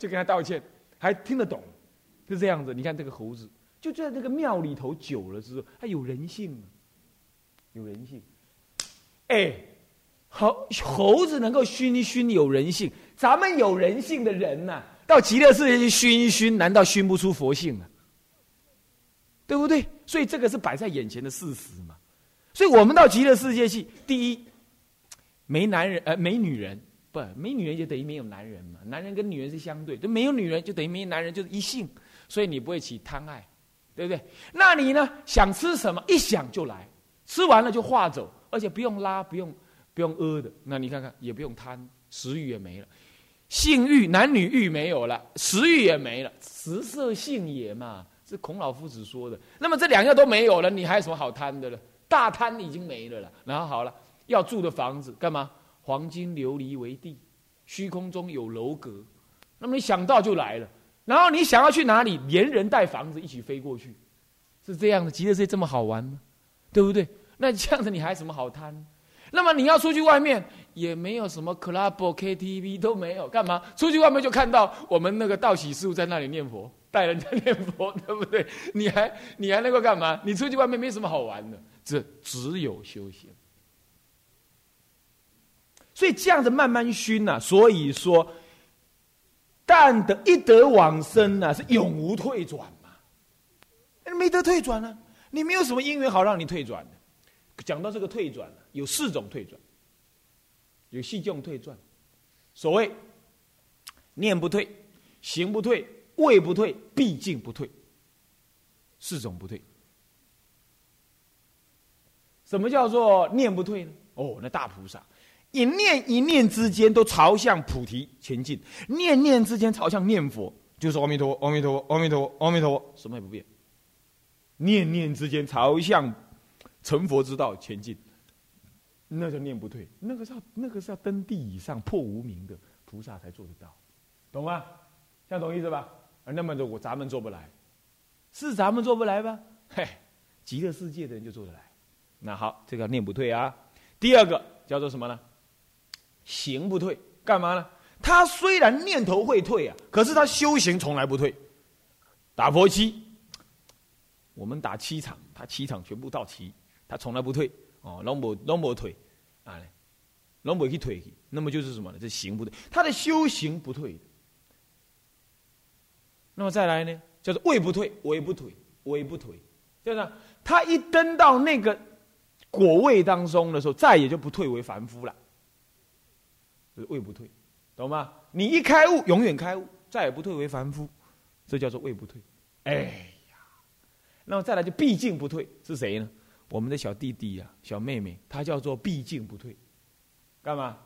就跟他道歉，还听得懂，是这样子。你看这个猴子，就在这个庙里头久了之后，他有人性，有人性。哎，猴猴子能够熏一熏有人性，咱们有人性的人呐，到极乐世界去熏一熏，难道熏不出佛性啊？对不对？所以这个是摆在眼前的事实嘛。所以我们到极乐世界去，第一，没男人，呃，没女人，不，没女人就等于没有男人嘛。男人跟女人是相对，就没有女人就等于没有男人，就是一性，所以你不会起贪爱，对不对？那你呢？想吃什么，一想就来，吃完了就化走。而且不用拉，不用不用屙的，那你看看也不用贪，食欲也没了，性欲男女欲没有了，食欲也没了，食色性也嘛，是孔老夫子说的。那么这两样都没有了，你还有什么好贪的了？大贪已经没了了。然后好了，要住的房子干嘛？黄金琉璃为地，虚空中有楼阁。那么你想到就来了，然后你想要去哪里，连人带房子一起飞过去，是这样的。极乐世界这么好玩吗？对不对？那这样子你还什么好贪？那么你要出去外面也没有什么 club、KTV 都没有，干嘛？出去外面就看到我们那个道喜师傅在那里念佛，带人家念佛，对不对？你还你还能够干嘛？你出去外面没什么好玩的，这只有修行。所以这样子慢慢熏呐，所以说，但得一得往生呐，是永无退转嘛？没得退转了，你没有什么因缘好让你退转的。讲到这个退转有四种退转，有四种退转。所谓念不退、行不退、位不退、毕竟不退，四种不退。什么叫做念不退呢？哦，那大菩萨一念一念之间都朝向菩提前进，念念之间朝向念佛，就是阿弥陀佛、阿弥陀佛、阿弥陀佛、阿弥陀佛，什么也不变。念念之间朝向。成佛之道前进，那叫念不退。那个是要那个是要登地以上破无名的菩萨才做得到，懂吗？这样懂意思吧？啊，那么的我咱们做不来，是咱们做不来吧？嘿，极乐世界的人就做得来。那好，这个念不退啊。第二个叫做什么呢？行不退，干嘛呢？他虽然念头会退啊，可是他修行从来不退。打佛七，我们打七场，他七场全部到齐。他从来不退哦，拢无拢无退啊，拢无去退去，那么就是什么呢？这行不退，他的修行不退。那么再来呢，叫做位不退，位不退，位不退，就是他一登到那个果位当中的时候，再也就不退为凡夫了。是位不退，懂吗？你一开悟，永远开悟，再也不退为凡夫，这叫做位不退。哎呀，那么再来就毕竟不退，是谁呢？我们的小弟弟呀，小妹妹，他叫做毕竟不退，干嘛？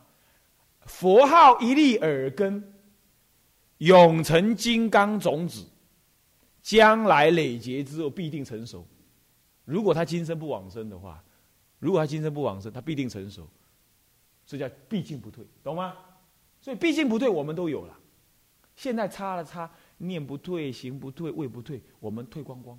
佛号一粒耳根，永成金刚种子，将来累劫之后必定成熟。如果他今生不往生的话，如果他今生不往生，他必定成熟。这叫毕竟不退，懂吗？所以毕竟不退，我们都有了。现在差了差，念不退，行不退，位不退，我们退光光。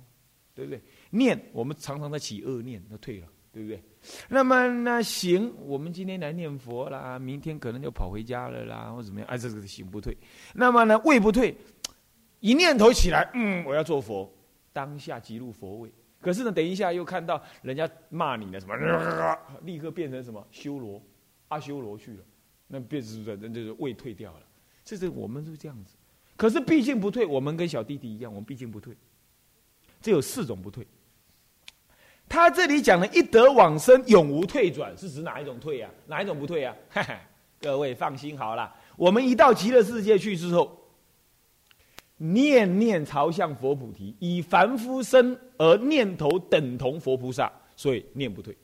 对不对？念，我们常常在起恶念，那退了，对不对？那么那行，我们今天来念佛啦，明天可能就跑回家了啦，或怎么样？哎，这个行不退。那么呢，位不退，一念头起来，嗯，我要做佛，当下即入佛位。可是呢，等一下又看到人家骂你了，什么，立刻变成什么修罗，阿修罗去了，那变成是那就是位退掉了。这是我们是这样子。可是毕竟不退，我们跟小弟弟一样，我们毕竟不退。这有四种不退。他这里讲的“一得往生，永无退转”，是指哪一种退呀？哪一种不退呀？各位放心好了，我们一到极乐世界去之后，念念朝向佛菩提，以凡夫身而念头等同佛菩萨，所以念不退。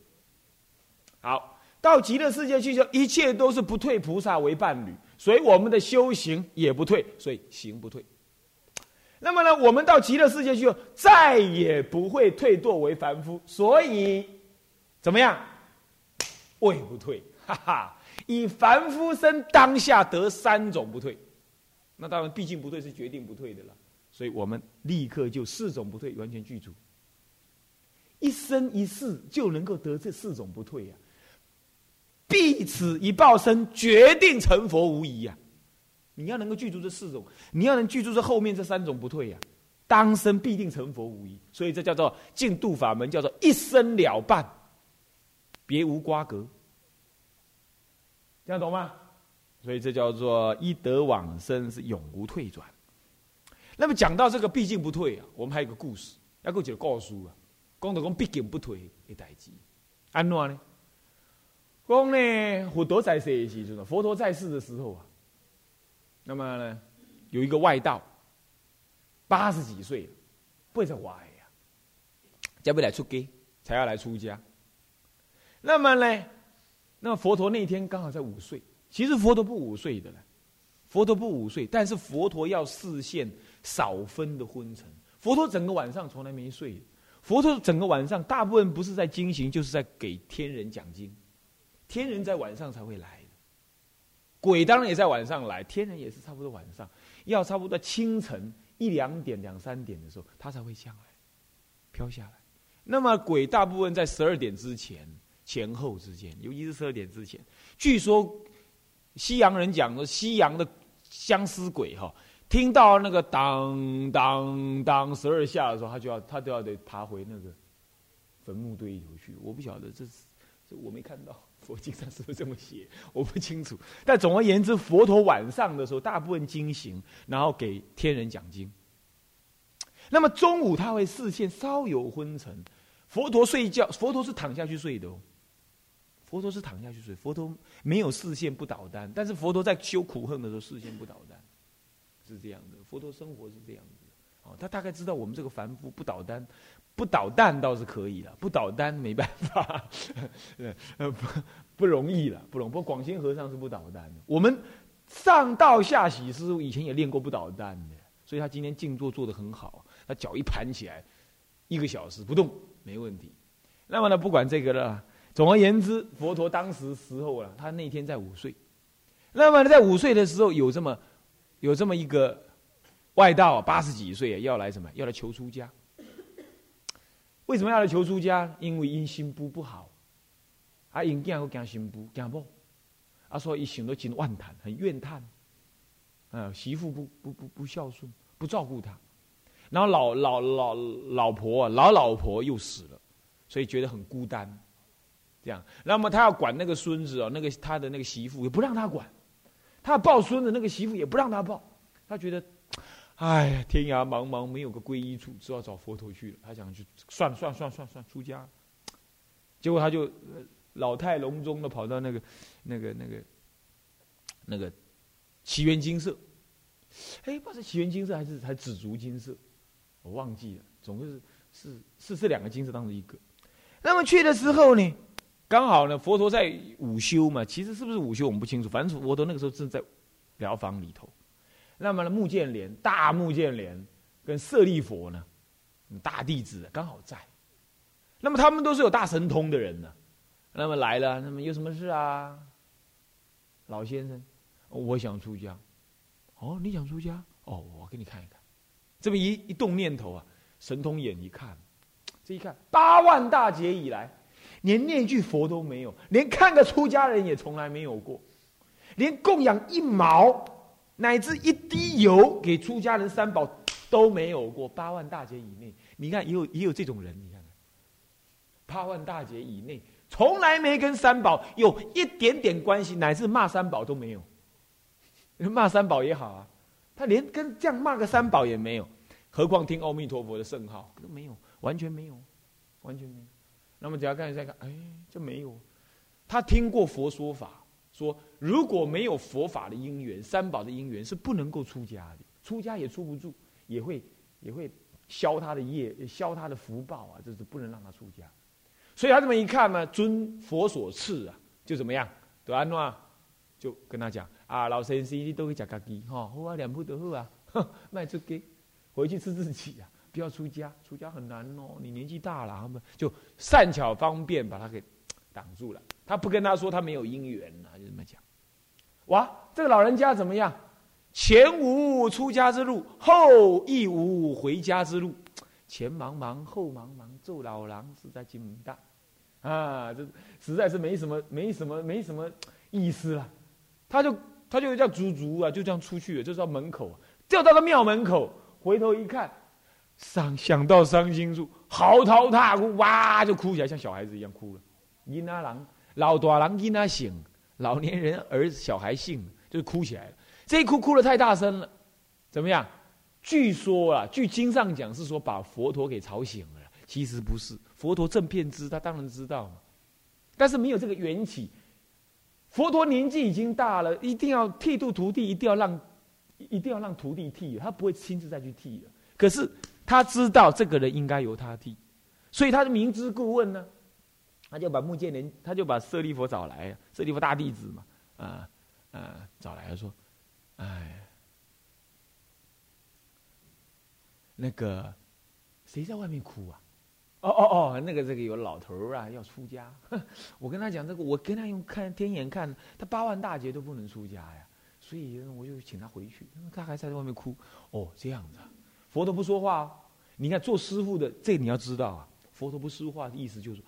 好，到极乐世界去就一切都是不退菩萨为伴侣，所以我们的修行也不退，所以行不退。那么呢，我们到极乐世界去，再也不会退堕为凡夫。所以，怎么样？位不退，哈哈！以凡夫身当下得三种不退，那当然，毕竟不退是决定不退的了。所以我们立刻就四种不退完全具足，一生一世就能够得这四种不退呀！必此一报身，决定成佛无疑呀！你要能够具足这四种，你要能具足这后面这三种不退呀，当生必定成佛无疑。所以这叫做净度法门，叫做一生了办，别无瓜葛。这样懂吗？所以这叫做一得往生是永无退转。那么讲到这个毕竟不退啊，我们还有个故事，要够几个告诉啊，讲到讲毕竟不退的代志，安怎呢？讲呢，佛陀在世的时阵，佛陀在世的时候啊，那么呢，有一个外道，八十几岁，不是坏呀，准备来出家，才要来出家。那么呢，那佛陀那天刚好在午睡。其实佛陀不午睡的了，佛陀不午睡，但是佛陀要视线少分的昏沉。佛陀整个晚上从来没睡，佛陀整个晚上大部分不是在经行，就是在给天人讲经。天人在晚上才会来，鬼当然也在晚上来，天人也是差不多晚上，要差不多清晨一两点、两三点的时候，他才会下来，飘下来。那么鬼大部分在十二点之前、前后之间，尤其是十二点之前，据说。西洋人讲说，西洋的相思鬼哈，听到那个当当当十二下的时候，他就要他都要得爬回那个坟墓堆里头去。我不晓得这是这我没看到佛经上是不是这么写，我不清楚。但总而言之，佛陀晚上的时候大部分经行，然后给天人讲经。那么中午他会视线稍有昏沉，佛陀睡觉，佛陀是躺下去睡的哦。佛陀是躺下去睡，佛陀没有视线不倒单，但是佛陀在修苦恨的时候视线不倒单，是这样的。佛陀生活是这样子，哦，他大概知道我们这个凡夫不倒单，不捣蛋倒是可以了，不捣蛋没办法，呃不不容易了，不容易。不过广兴和尚是不捣蛋的，我们上道下喜师傅以前也练过不捣蛋的，所以他今天静坐做的很好，他脚一盘起来，一个小时不动没问题。那么呢，不管这个了。总而言之，佛陀当时时候啊，他那天在午睡。那么在午睡的时候，有这么有这么一个外道，八十几岁，要来什么？要来求出家。为什么要来求出家？因为因心不不好，啊，因囝又惊心不惊某，啊，所以一想到真万叹，很怨叹。啊，媳妇不不不不孝顺，不照顾他，然后老老老老婆老老婆又死了，所以觉得很孤单。这样，那么他要管那个孙子哦，那个他的那个媳妇也不让他管，他要抱孙子，那个媳妇也不让他抱，他觉得，哎呀，天涯茫茫，没有个皈依处，只好找佛陀去了。他想去，算了算了算了算了，出家。结果他就老态龙钟的跑到那个那个那个那个奇缘金色，哎，不知道是奇缘金色还是还紫竹金色，我忘记了，总之是是是这两个金色当中一个。那么去的时候呢？刚好呢，佛陀在午休嘛，其实是不是午休我们不清楚，反正佛陀那个时候正在疗房里头。那么呢，目犍连大目犍连跟舍利佛呢，大弟子刚好在。那么他们都是有大神通的人呢。那么来了，那么有什么事啊？老先生，我想出家。哦，你想出家？哦，我给你看一看。这么一一动念头啊，神通眼一看，这一看八万大劫以来。连念一句佛都没有，连看个出家人也从来没有过，连供养一毛乃至一滴油给出家人三宝都没有过。八万大劫以内，你看也有也有这种人，你看看，八万大劫以内从来没跟三宝有一点点关系，乃至骂三宝都没有。骂三宝也好啊，他连跟这样骂个三宝也没有，何况听阿弥陀佛的圣号都没有，完全没有，完全没有。那么只要看一下看，哎，这没有。他听过佛说法，说如果没有佛法的因缘，三宝的因缘是不能够出家的，出家也出不住，也会也会消他的业，消他的福报啊，就是不能让他出家。所以他这么一看呢，尊佛所赐啊，就怎么样？得安诺就跟他讲啊，老先生你都会讲咖喱哈，好啊，两步得好啊，卖出给回去吃自己啊。不要出家，出家很难哦。你年纪大了，他们就善巧方便把他给挡住了。他不跟他说他没有姻缘啊，就这么讲。哇，这个老人家怎么样？前无出家之路，后亦无回家之路。前茫茫，后茫茫，做老狼实在金门大啊！这实在是没什么，没什么，没什么意思了。他就他就叫足足啊，就这样出去了，就到门口，掉到了庙门口，回头一看，伤想到伤心处，嚎啕大哭，哇，就哭起来，像小孩子一样哭了。婴儿郎老大郎婴儿醒，老年人儿子小孩醒，就哭起来了。这一哭哭的太大声了，怎么样？据说啊，据经上讲是说把佛陀给吵醒了，其实不是。佛陀正片知，他当然知道嘛，但是没有这个缘起。佛陀年纪已经大了，一定要剃度徒弟，一定要让，一定要让徒弟剃，他不会亲自再去剃了。可是他知道这个人应该由他剃，所以他的明知故问呢，他就把木建连，他就把舍利佛找来，舍利佛大弟子嘛，啊啊，找来说，哎，那个谁在外面哭啊？哦哦哦，那个这个有老头啊，要出家。我跟他讲这个，我跟他用看天眼看，他八万大劫都不能出家呀。所以我就请他回去，他还在外面哭。哦，这样子，啊佛陀不说话。你看做师傅的，这你要知道啊，佛陀不说话的意思就是，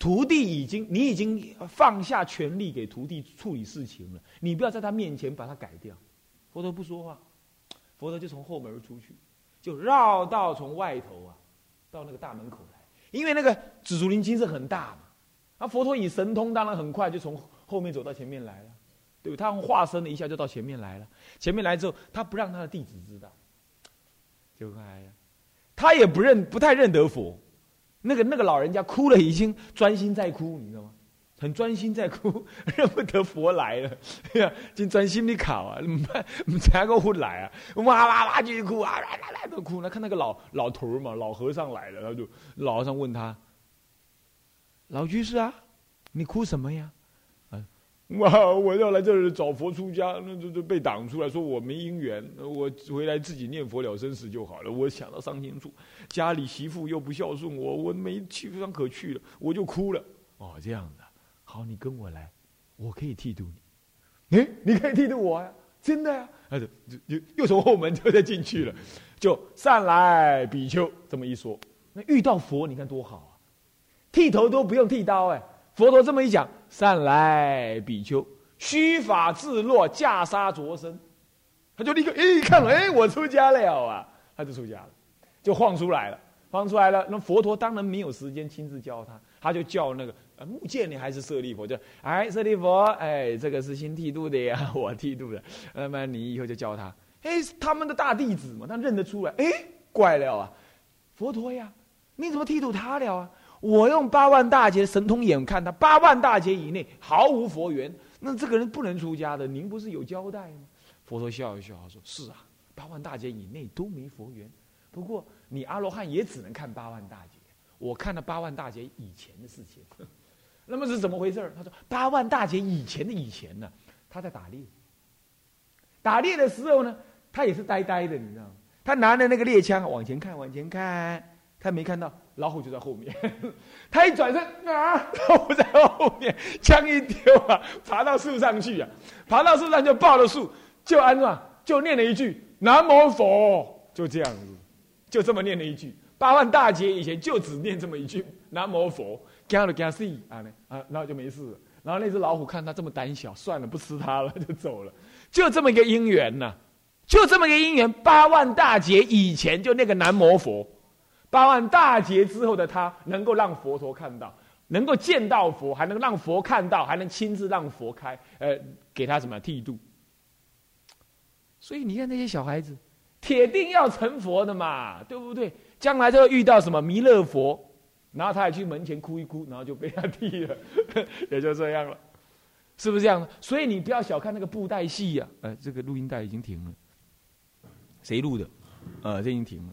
徒弟已经你已经放下权力给徒弟处理事情了，你不要在他面前把他改掉。佛陀不说话，佛陀就从后门出去，就绕道从外头啊，到那个大门口来。因为那个紫竹林精是很大嘛，那佛陀以神通，当然很快就从后面走到前面来了，对不？他化身了一下就到前面来了。前面来之后，他不让他的弟子知道，就哎呀，他也不认，不太认得佛。那个那个老人家哭了，已经专心在哭，你知道吗？很专心在哭，认不得佛来了，呀，就专心的考啊，唔唔才个佛来啊，哇哇哇继续哭啊，来来来都哭。那看那个老老头嘛，老和尚来了，他就老和尚问他：“老居士啊，你哭什么呀？”啊，哇，我要来这里找佛出家，那就就被挡出来，说我没姻缘，我回来自己念佛了生死就好了。我想到伤心处，家里媳妇又不孝顺我，我没地方可去了，我就哭了。哦，这样的。好，你跟我来，我可以剃度你。哎，你可以剃度我呀，真的呀。他就又又从后门就再进去了，就上来比丘这么一说。那遇到佛，你看多好啊，剃头都不用剃刀哎。佛陀这么一讲，善来比丘，须发自落，袈裟着身，他就立刻一看，哎，我出家了啊，他就出家了，就晃出来了，晃出来了。那佛陀当然没有时间亲自教他，他就叫那个呃。木剑你还是舍利佛？就哎，舍利佛，哎，这个是新剃度的呀，我剃度的。那么你以后就教他，哎，他们的大弟子嘛，他认得出来。哎，怪了啊，佛陀呀，你怎么剃度他了啊？我用八万大劫神通眼看他，八万大劫以内毫无佛缘，那这个人不能出家的。您不是有交代吗？佛陀笑一笑说：“是啊，八万大劫以内都没佛缘。不过你阿罗汉也只能看八万大劫，我看了八万大劫以前的事情。”那么是怎么回事他说：“八万大劫以前的以前呢，他在打猎。打猎的时候呢，他也是呆呆的，你知道吗？他拿着那个猎枪往前看，往前看，他没看到老虎就在后面。他一转身啊，老虎在后面，枪一丢啊，爬到树上去啊，爬到树上就抱了树，就安了，就念了一句南无佛，就这样子，就这么念了一句。八万大劫以前就只念这么一句南无佛。”惊了惊死啊！啊，然后就没事了。然后那只老虎看他这么胆小，算了，不吃它了，就走了。就这么一个因缘呐，就这么一个因缘。八万大劫以前就那个南无佛，八万大劫之后的他，能够让佛陀看到，能够见到佛，还能让佛看到，还能亲自让佛开，呃，给他什么剃度。所以你看那些小孩子，铁定要成佛的嘛，对不对？将来就会遇到什么弥勒佛。然后他也去门前哭一哭，然后就被他剃了，也就这样了，是不是这样？所以你不要小看那个布袋戏呀，呃，这个录音带已经停了，谁录的？呃，这已经停了。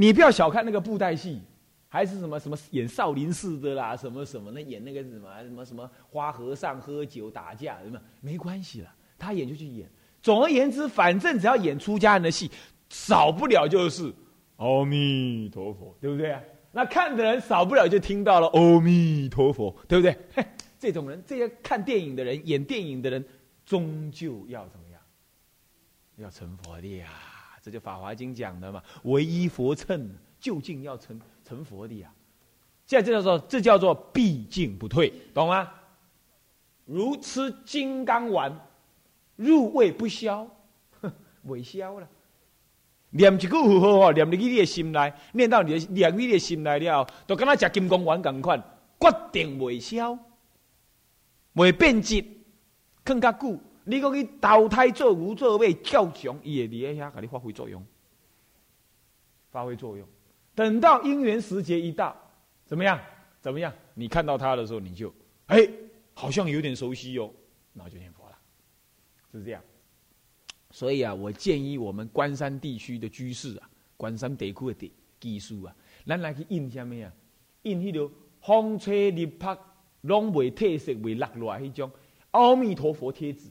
你不要小看那个布袋戏，还是什么什么演少林寺的啦，什么什么那演那个什么什么什么花和尚喝酒打架什么，没关系了，他演就去演。总而言之，反正只要演出家人的戏。少不了就是阿弥陀佛，对不对啊？那看的人少不了就听到了阿弥陀佛，对不对？嘿 这种人，这些看电影的人、演电影的人，终究要怎么样？要成佛的呀！这就《法华经》讲的嘛，唯一佛乘，究竟要成成佛的呀！现在这叫做这叫做毕竟不退，懂吗？如吃金刚丸，入味不消，哼 未消了。念一句符号，念入去你的心内，念到你的念入你的心内了，都跟他食金刚丸同款，决定未消，未变质，更加久。你讲去投胎做牛做马跳墙，伊会伫遐甲你发挥作用，发挥作用。等到因缘时节一到，怎么样？怎么样？你看到他的时候，你就哎，好像有点熟悉哦，然后就念佛了，是这样。所以啊，我建议我们关山地区的居士啊，关山地区的地技术啊，咱来去印什么呀？印迄条风吹日拍拢未褪色未落落来迄种阿弥陀佛贴纸，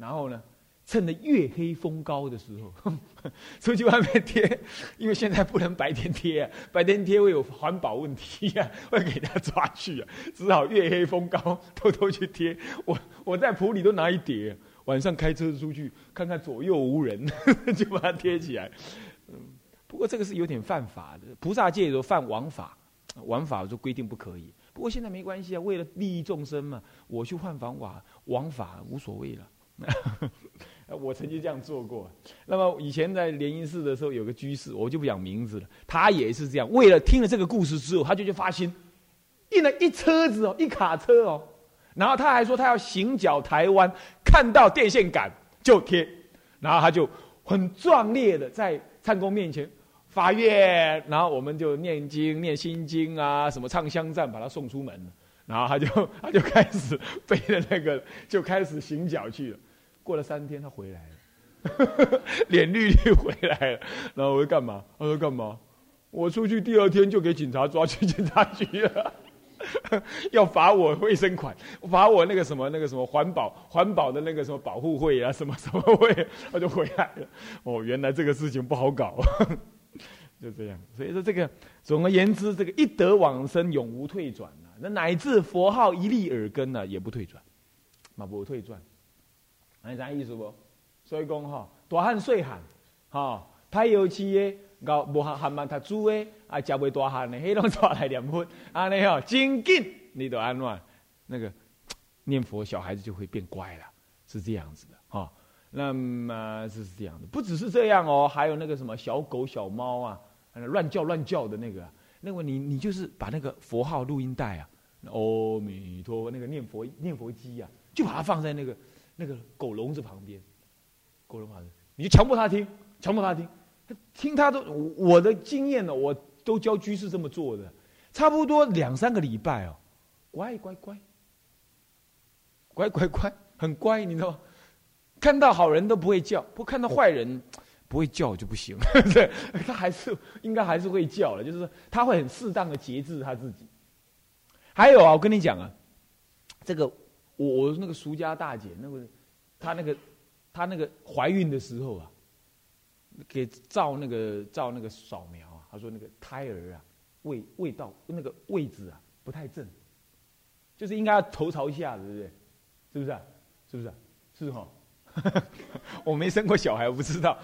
然后呢？趁着月黑风高的时候，出去外面贴，因为现在不能白天贴，白天贴会有环保问题啊，会给他抓去啊，只好月黑风高偷偷去贴。我我在铺里都拿一叠，晚上开车出去看看左右无人，就把它贴起来。嗯，不过这个是有点犯法的，菩萨界有犯王法，王法就规定不可以。不过现在没关系啊，为了利益众生嘛，我去犯法王法无所谓了。我曾经这样做过。那么以前在莲因寺的时候，有个居士，我就不讲名字了。他也是这样，为了听了这个故事之后，他就去发心，印了一车子哦，一卡车哦。然后他还说他要行脚台湾，看到电线杆就贴。然后他就很壮烈的在唱公面前发愿，然后我们就念经、念心经啊，什么唱香赞，把他送出门。然后他就他就开始 背着那个，就开始行脚去了。过了三天，他回来了，脸绿绿回来了。然后我说干嘛？他说干嘛？我出去第二天就给警察抓去警察局了，要罚我卫生款，罚我那个什么那个什么环保环保的那个什么保护会啊，什么什么会，他就回来了。哦，原来这个事情不好搞，就这样。所以说这个，总而言之，这个一得往生，永无退转啊。那乃至佛号一立耳根呢，也不退转，嘛不退转。你啥意思不？所以讲哈，大汉细汉，哈，太有气的，搞无含含慢读书的，啊，食袂大汉的，迄拢出来念佛，安尼哦，真紧，你都安怎？那个念佛，小孩子就会变乖了，是这样子的哈。那么是这样的，不只是这样哦，还有那个什么小狗、小猫啊，乱叫乱叫的那个，那个你你就是把那个佛号录音带啊，阿弥陀佛，那个念佛念佛机啊，就把它放在那个。那个狗笼子旁边，狗笼旁边，你就强迫他听，强迫他听，听他都我的经验呢，我都教居士这么做的，差不多两三个礼拜哦，乖乖乖，乖乖乖，很乖，你知道吗？看到好人都不会叫，不看到坏人不会叫就不行，对，他还是应该还是会叫了，就是他会很适当的节制他自己。还有啊，我跟你讲啊，这个。我我那个俗家大姐，那个她那个她那个怀孕的时候啊，给照那个照那个扫描啊，她说那个胎儿啊，味味道那个位置啊不太正，就是应该要头朝下，对不对？是不是？啊？是不是？啊是哈。我没生过小孩，我不知道，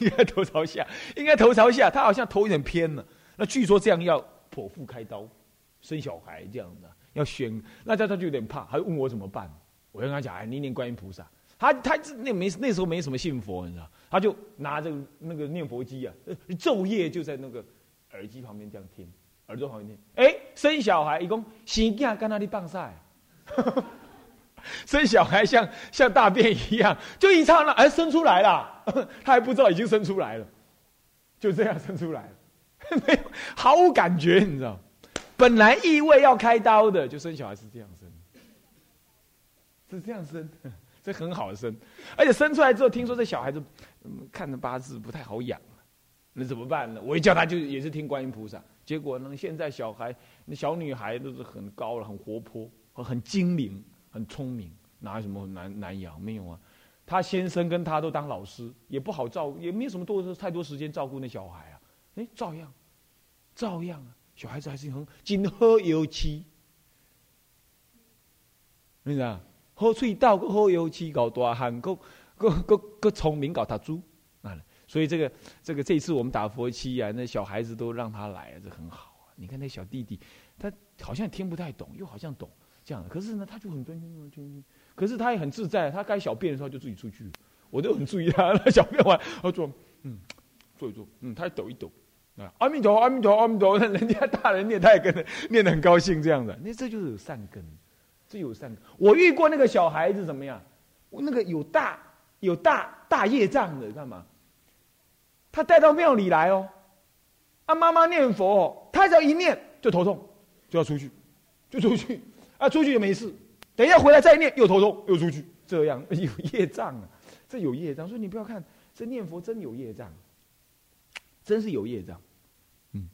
应该头朝下，应该头朝下。他好像头有点偏了。那据说这样要剖腹开刀生小孩这样的。要选，那他他就有点怕，他就问我怎么办。我跟他讲，哎，你念观音菩萨。他他那没那时候没什么信佛，你知道，他就拿着那个念佛机啊，昼夜就在那个耳机旁边这样听，耳朵旁边听。哎，生小孩，一共生囝跟那里棒晒，生小孩像像大便一样，就一刹那，哎，生出来了，他还不知道已经生出来了，就这样生出来了，没有毫无感觉，你知道。本来意味要开刀的，就生小孩是这样生，是这样生，这很好生，而且生出来之后，听说这小孩子看着八字不太好养，那怎么办呢？我一叫他就也是听观音菩萨，结果呢，现在小孩那小女孩都是很高了，很活泼，很精灵，很聪明，哪有什么难难养？没有啊，他先生跟他都当老师，也不好照，也没有什么多太多时间照顾那小孩啊，哎，照样，照样啊。小孩子还是很真好油漆，你知道？好嘴道，个好油漆，搞大汉，个个个个聪明，搞他猪啊！所以这个这个这次我们打佛七啊，那小孩子都让他来，这很好啊。你看那小弟弟，他好像听不太懂，又好像懂。这样。可是呢，他就很尊敬尊敬，可是他也很自在，他该小便的时候就自己出去，我都很注意他，他小便完，他说，嗯，坐一坐，嗯，他抖一抖，啊，阿弥陀，阿弥陀，阿弥陀，那 人家大人念，他也跟着念得很高兴，这样的，那这就是有善根，这有善根。我遇过那个小孩子怎么样？那个有大有大大业障的，干嘛？他带到庙里来哦，啊，妈妈念佛，他只要一念就头痛，就要出去，就出去，啊，出去就没事，等一下回来再念又头痛又出去，这样有业障啊，这有业障，所以你不要看这念佛真有业障，真是有业障，嗯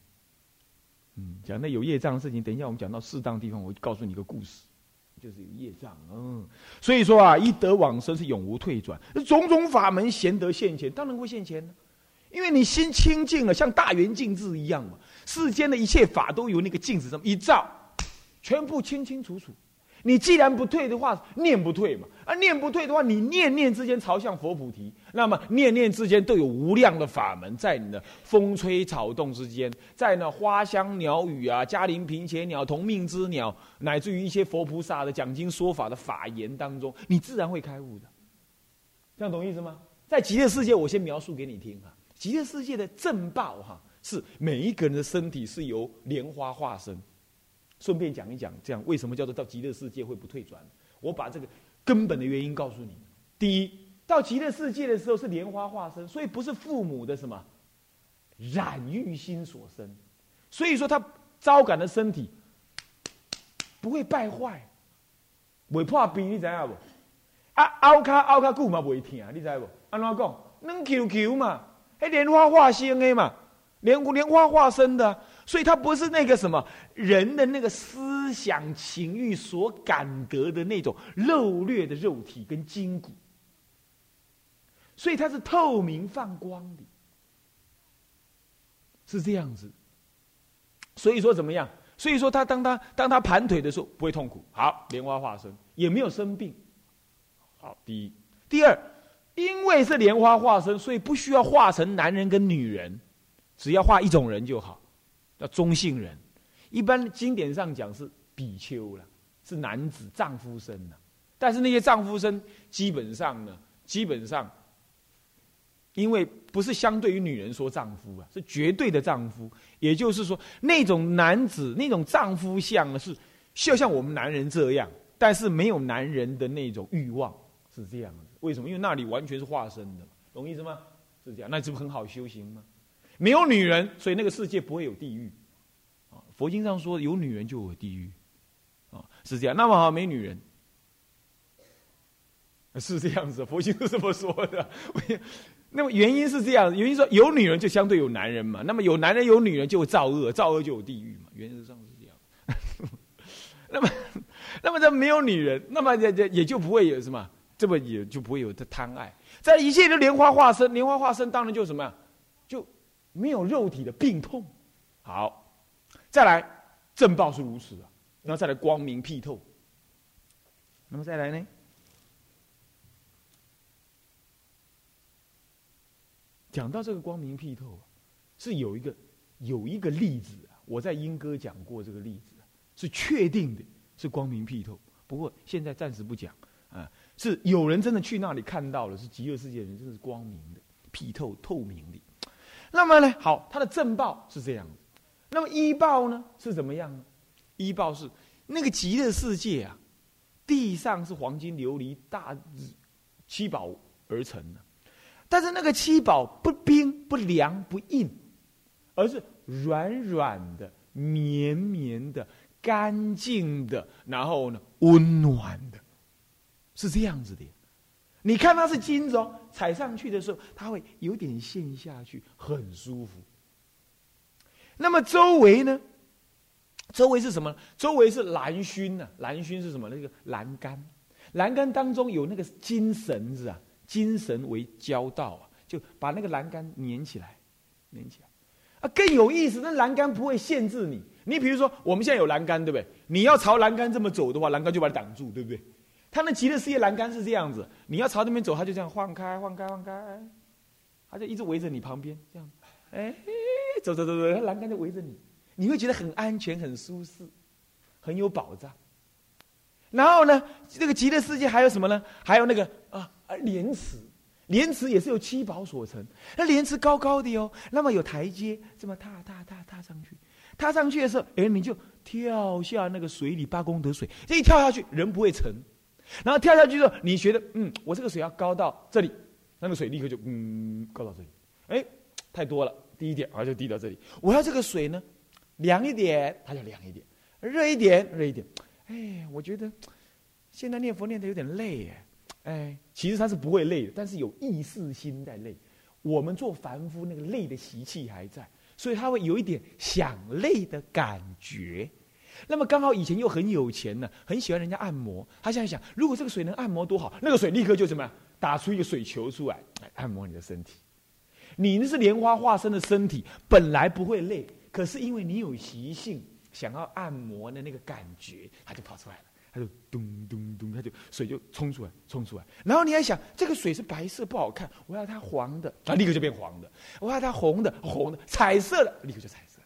嗯，讲那有业障的事情，等一下我们讲到适当地方，我告诉你一个故事。就是有业障，嗯，所以说啊，一得往生是永无退转。种种法门贤德现前，当然会现前呢，因为你心清净了，像大圆镜子一样嘛。世间的一切法都由那个镜子这么一照，全部清清楚楚。你既然不退的话，念不退嘛。啊，念不退的话，你念念之间朝向佛菩提，那么念念之间都有无量的法门，在你的风吹草动之间，在那花香鸟语啊，嘉陵平且鸟、同命之鸟，乃至于一些佛菩萨的讲经说法的法言当中，你自然会开悟的。这样懂意思吗？在极乐世界，我先描述给你听哈。极乐世界的正报哈，是每一个人的身体是由莲花化身。顺便讲一讲，这样为什么叫做到极乐世界会不退转？我把这个根本的原因告诉你。第一，到极乐世界的时候是莲花化身，所以不是父母的什么染欲心所生，所以说他招感的身体不会败坏，不会破病，你知影不？啊，凹卡凹卡久嘛不会疼，你知不？安怎讲？软 Q Q 嘛，迄莲花化身的嘛，莲莲花化身的。所以它不是那个什么人的那个思想情欲所感得的那种肉劣的肉体跟筋骨，所以它是透明放光的，是这样子。所以说怎么样？所以说他当他当他盘腿的时候不会痛苦。好，莲花化身也没有生病。好，第一，第二，因为是莲花化身，所以不需要化成男人跟女人，只要化一种人就好。叫中性人，一般经典上讲是比丘了，是男子丈夫身的。但是那些丈夫身基本上呢，基本上，因为不是相对于女人说丈夫啊，是绝对的丈夫。也就是说，那种男子那种丈夫相呢，是就像我们男人这样，但是没有男人的那种欲望，是这样的。为什么？因为那里完全是化身的，懂意思吗？是这样，那这不很好修行吗？没有女人，所以那个世界不会有地狱，啊，佛经上说有女人就有地狱，啊，是这样。那么好，没女人，是这样子，佛经是这么说的。那么原因是这样，原因说有女人就相对有男人嘛。那么有男人有女人就会造恶，造恶就有地狱嘛。原则上是这样。那么，那么这没有女人，那么也也也就不会有什么，这么也就不会有这贪爱。在一切的莲花化身，莲花化身当然就什么呀？没有肉体的病痛，好，再来正报是如此啊，然后再来光明辟透，那么再来呢？讲到这个光明辟透，是有一个有一个例子啊，我在英歌讲过这个例子，是确定的，是光明辟透。不过现在暂时不讲啊，是有人真的去那里看到了，是极乐世界人，真的是光明的、辟透、透明的。那么呢？好，他的正报是这样。那么医报呢？是怎么样呢？医报是那个极乐世界啊，地上是黄金琉璃大七宝而成的，但是那个七宝不冰不凉不硬，而是软软的、绵绵的、干净的，然后呢温暖的，是这样子的。你看它是金子哦，踩上去的时候，它会有点陷下去，很舒服。那么周围呢？周围是什么？周围是蓝熏呢？蓝熏是什么？那个栏杆，栏杆当中有那个金绳子啊，精神为交道啊，就把那个栏杆粘起来，粘起来。啊，更有意思，那栏杆不会限制你。你比如说，我们现在有栏杆，对不对？你要朝栏杆这么走的话，栏杆就把你挡住，对不对？他那极乐世界栏杆是这样子，你要朝那边走，他就这样晃开、晃开、晃开，他就一直围着你旁边这样，哎，走走走走，栏杆就围着你，你会觉得很安全、很舒适、很有保障，然后呢，这个极乐世界还有什么呢？还有那个啊啊莲池，莲池也是由七宝所成。那莲池高高的哦，那么有台阶，这么踏踏踏踏上去，踏上去的时候，哎，你就跳下那个水里八功德水，这一跳下去人不会沉。然后跳下去之后，你觉得嗯，我这个水要高到这里，那个水立刻就嗯高到这里，哎，太多了，低一点，然后就低到这里。我要这个水呢，凉一点，它就凉一点；热一点，热一点。哎，我觉得现在念佛念的有点累哎，哎，其实他是不会累的，但是有意识心在累。我们做凡夫那个累的习气还在，所以他会有一点想累的感觉。那么刚好以前又很有钱呢，很喜欢人家按摩。他现在想，如果这个水能按摩多好，那个水立刻就什么打出一个水球出来，按摩你的身体。你那是莲花化身的身体，本来不会累，可是因为你有习性。想要按摩的那个感觉，他就跑出来了，他就咚咚咚，他就水就冲出来，冲出来。然后你还想，这个水是白色不好看，我要它黄的，啊，立刻就变黄的；我要它红的，红的，彩色的，立刻就彩色。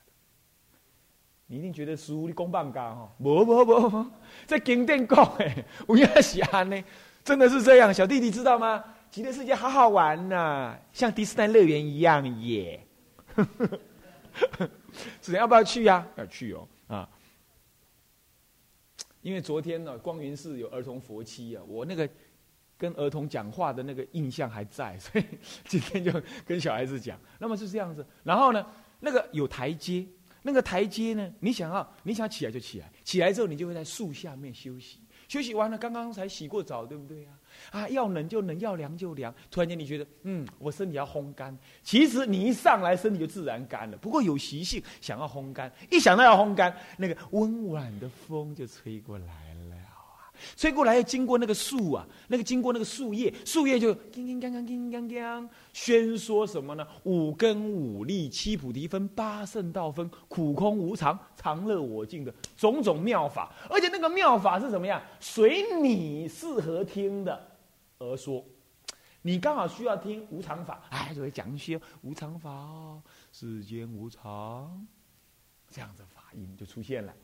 你一定觉得书你公办干哈？不不不，在经典讲哎，我要喜欢呢，真的是这样。小弟弟知道吗？极乐世界好好玩呐，像迪士尼乐园一样耶。是要不要去呀？要去哦。啊，因为昨天呢，光云寺有儿童佛七啊，我那个跟儿童讲话的那个印象还在，所以 今天就跟小孩子讲。那么是这样子，然后呢，那个有台阶，那个台阶呢，你想要你想起来就起来，起来之后你就会在树下面休息，休息完了，刚刚才洗过澡，对不对呀？啊，要冷就冷，要凉就凉。突然间，你觉得，嗯，我身体要烘干。其实你一上来，身体就自然干了。不过有习性想要烘干，一想到要烘干，那个温婉的风就吹过来。吹过来要经过那个树啊，那个经过那个树叶，树叶就叮叮当当、叮叮当当，宣说什么呢？五根五力、七菩提分、八圣道分、苦空无常、常乐我净的种种妙法。而且那个妙法是怎么样？随你适合听的而说。你刚好需要听无常法，哎，就会讲一些无常法哦，世间无常，这样的法音就出现了，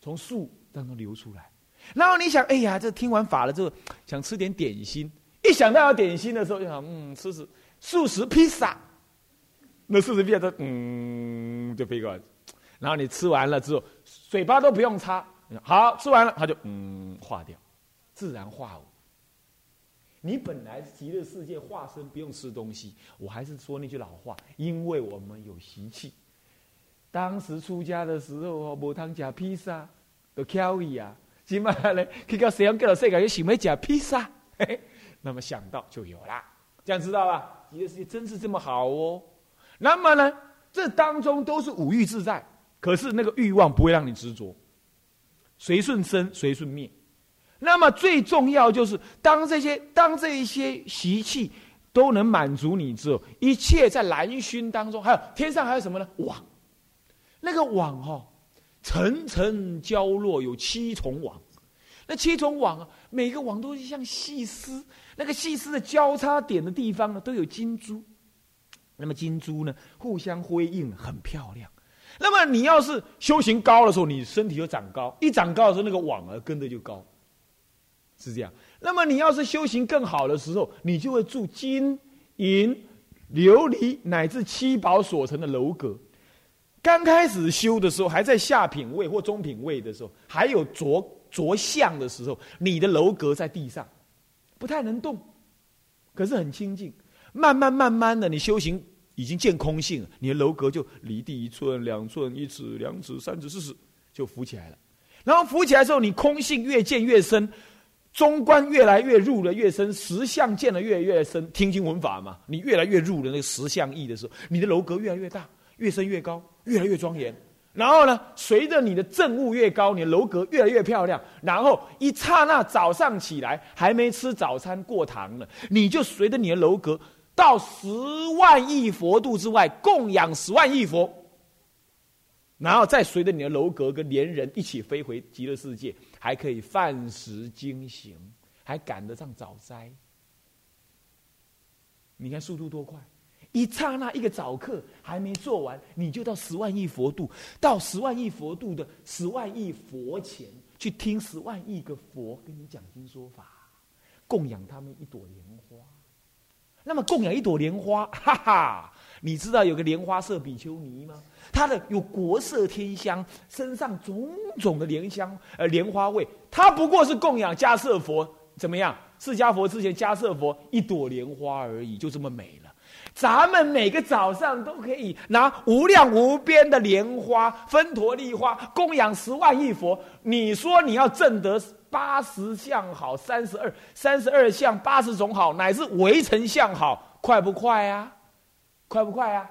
从树当中流出来。然后你想，哎呀，这听完法了之后，想吃点点心。一想到要点心的时候，就想，嗯，吃吃素食披萨。那素食披萨，嗯，就飞过来。然后你吃完了之后，嘴巴都不用擦，好吃完了，它就嗯化掉，自然化。你本来极乐世界化身不用吃东西，我还是说那句老话，因为我们有习气。当时出家的时候，无汤加披萨，都挑伊啊。起码呢，去到西洋各个世界又想要吃披萨，那么想到就有了，这样知道吧？极乐世界真是这么好哦。那么呢，这当中都是五欲自在，可是那个欲望不会让你执着，随顺生，随顺灭。那么最重要就是，当这些当这一些习气都能满足你之后，一切在蓝熏当中，还有天上还有什么呢？网，那个网哦。层层交落，有七重网。那七重网啊，每个网都是像细丝，那个细丝的交叉点的地方呢，都有金珠。那么金珠呢，互相辉映，很漂亮。那么你要是修行高的时候，你身体就长高；一长高的时候，那个网儿跟着就高，是这样。那么你要是修行更好的时候，你就会住金银琉璃乃至七宝所成的楼阁。刚开始修的时候，还在下品位或中品位的时候，还有着着相的时候，你的楼阁在地上，不太能动，可是很清净。慢慢慢慢的，你修行已经见空性，你的楼阁就离地一寸、两寸、一尺、两尺、三尺、四尺，就浮起来了。然后浮起来之后，你空性越见越深，中观越来越入的越深，实相见的越来越深。听经闻法嘛，你越来越入了那个实相意的时候，你的楼阁越来越大，越升越高。越来越庄严，然后呢，随着你的正悟越高，你的楼阁越来越漂亮。然后一刹那早上起来，还没吃早餐过堂呢，你就随着你的楼阁到十万亿佛度之外供养十万亿佛，然后再随着你的楼阁跟连人一起飞回极乐世界，还可以饭食精行，还赶得上早斋。你看速度多快！一刹那，一个早课还没做完，你就到十万亿佛度，到十万亿佛度的十万亿佛前去听十万亿个佛跟你讲经说法，供养他们一朵莲花。那么供养一朵莲花，哈哈，你知道有个莲花色比丘尼吗？他的有国色天香，身上种种的莲香，呃，莲花味。他不过是供养迦舍佛，怎么样？释迦佛之前，迦舍佛一朵莲花而已，就这么美了。咱们每个早上都可以拿无量无边的莲花、分陀利花供养十万亿佛。你说你要证得八十相好、三十二、三十二相、八十种好，乃至围城相好，快不快啊？快不快啊？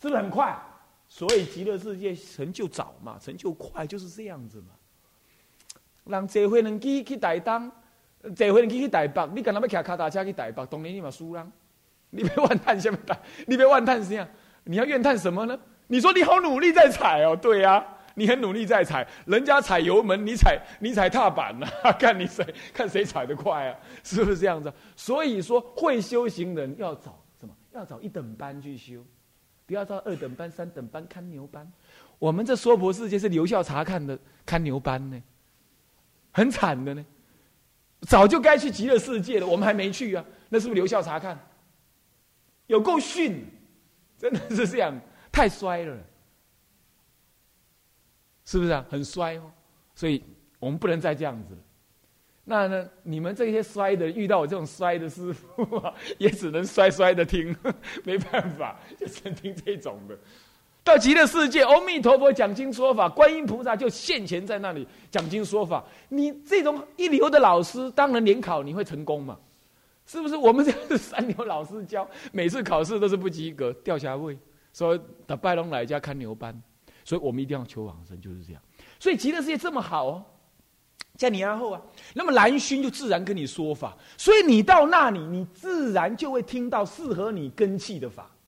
是不是很快？所以极乐世界成就早嘛，成就快就是这样子嘛。让这回能去去台东，这回能去去台北，你干嘛要骑卡踏车去台北？当年你嘛输啦。你别怨叹什么的，你别怨叹什么？你要怨叹什么呢？你说你好努力在踩哦，对呀，你很努力在踩，人家踩油门，你踩你踩踏板呢？看你谁看谁踩得快啊？是不是这样子？所以说，会修行人要找什么？要找一等班去修。不要到二等班、三等班看牛班，我们这娑婆世界是留校察看的看牛班呢，很惨的呢。早就该去极乐世界了，我们还没去啊，那是不是留校察看？有够逊，真的是这样，太衰了，是不是啊？很衰哦，所以我们不能再这样子。那呢？你们这些摔的，遇到我这种摔的师傅啊，也只能摔摔的听，没办法，就只能听这种的。到极乐世界，阿弥陀佛讲经说法，观音菩萨就现前在那里讲经说法。你这种一流的老师，当然联考你会成功嘛？是不是？我们这是三流老师教，每次考试都是不及格，掉下位。说打拜龙来家看牛班，所以我们一定要求往生，就是这样。所以极乐世界这么好哦。在你安后啊，那么蓝熏就自然跟你说法，所以你到那里，你自然就会听到适合你根气的法，